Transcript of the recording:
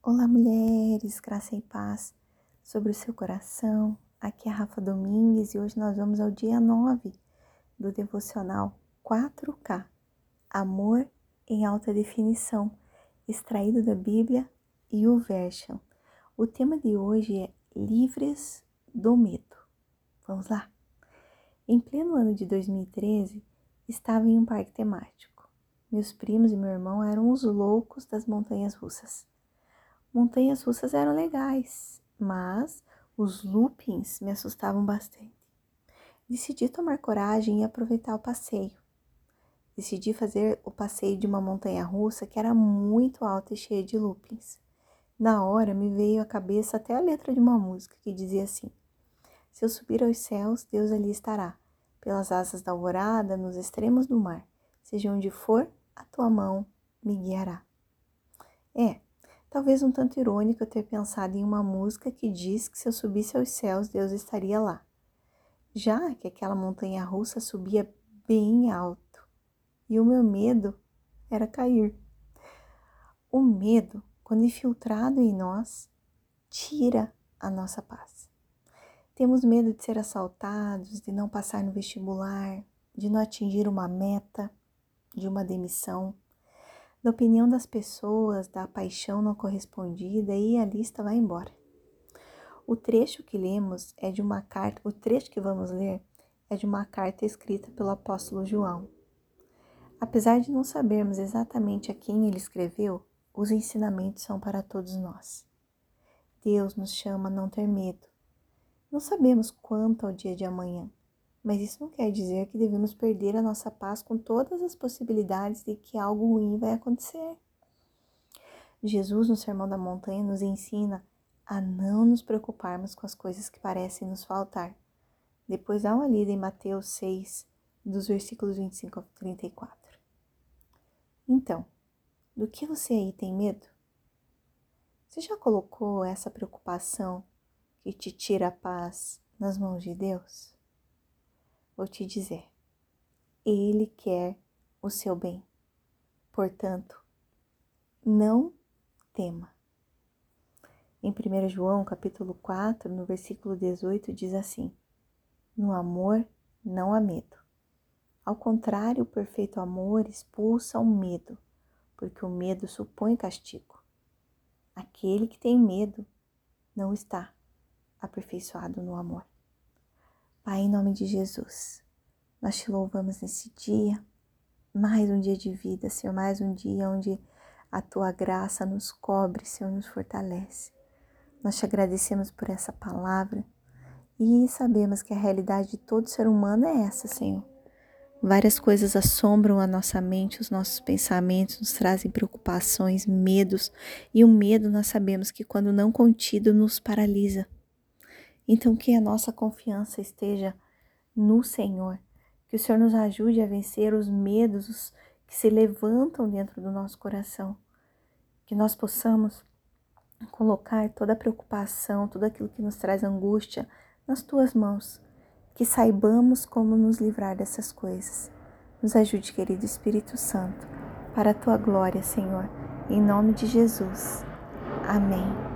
Olá, mulheres, graça e paz sobre o seu coração. Aqui é a Rafa Domingues e hoje nós vamos ao dia 9 do devocional 4K Amor em Alta Definição, extraído da Bíblia e o Version. O tema de hoje é Livres do Medo. Vamos lá? Em pleno ano de 2013, estava em um parque temático. Meus primos e meu irmão eram os loucos das montanhas russas. Montanhas russas eram legais, mas os loopings me assustavam bastante. Decidi tomar coragem e aproveitar o passeio. Decidi fazer o passeio de uma montanha russa que era muito alta e cheia de loopings. Na hora me veio à cabeça até a letra de uma música que dizia assim: Se eu subir aos céus, Deus ali estará, pelas asas da alvorada, nos extremos do mar. Seja onde for, a tua mão me guiará. É, talvez um tanto irônico eu ter pensado em uma música que diz que se eu subisse aos céus, Deus estaria lá. Já que aquela montanha russa subia bem alto e o meu medo era cair. O medo, quando infiltrado em nós, tira a nossa paz. Temos medo de ser assaltados, de não passar no vestibular, de não atingir uma meta, de uma demissão, da opinião das pessoas, da paixão não correspondida e a lista vai embora. O trecho que lemos é de uma carta, o trecho que vamos ler é de uma carta escrita pelo apóstolo João. Apesar de não sabermos exatamente a quem ele escreveu, os ensinamentos são para todos nós. Deus nos chama a não ter medo, não sabemos quanto ao dia de amanhã, mas isso não quer dizer que devemos perder a nossa paz com todas as possibilidades de que algo ruim vai acontecer. Jesus, no Sermão da Montanha, nos ensina a não nos preocuparmos com as coisas que parecem nos faltar. Depois dá uma lida em Mateus 6, dos versículos 25 a 34. Então, do que você aí tem medo? Você já colocou essa preocupação que te tira a paz nas mãos de Deus? Vou te dizer, Ele quer o seu bem. Portanto, não tema. Em 1 João capítulo 4, no versículo 18, diz assim: No amor não há medo. Ao contrário, o perfeito amor expulsa o medo, porque o medo supõe castigo. Aquele que tem medo não está aperfeiçoado no amor. Pai, em nome de Jesus, nós te louvamos nesse dia, mais um dia de vida, Senhor, mais um dia onde a tua graça nos cobre, Senhor, nos fortalece. Nós te agradecemos por essa palavra e sabemos que a realidade de todo ser humano é essa, Senhor. Várias coisas assombram a nossa mente, os nossos pensamentos, nos trazem preocupações, medos, e o medo nós sabemos que, quando não contido, nos paralisa. Então, que a nossa confiança esteja no Senhor, que o Senhor nos ajude a vencer os medos que se levantam dentro do nosso coração, que nós possamos colocar toda a preocupação, tudo aquilo que nos traz angústia nas tuas mãos, que saibamos como nos livrar dessas coisas. Nos ajude, querido Espírito Santo, para a tua glória, Senhor, em nome de Jesus. Amém.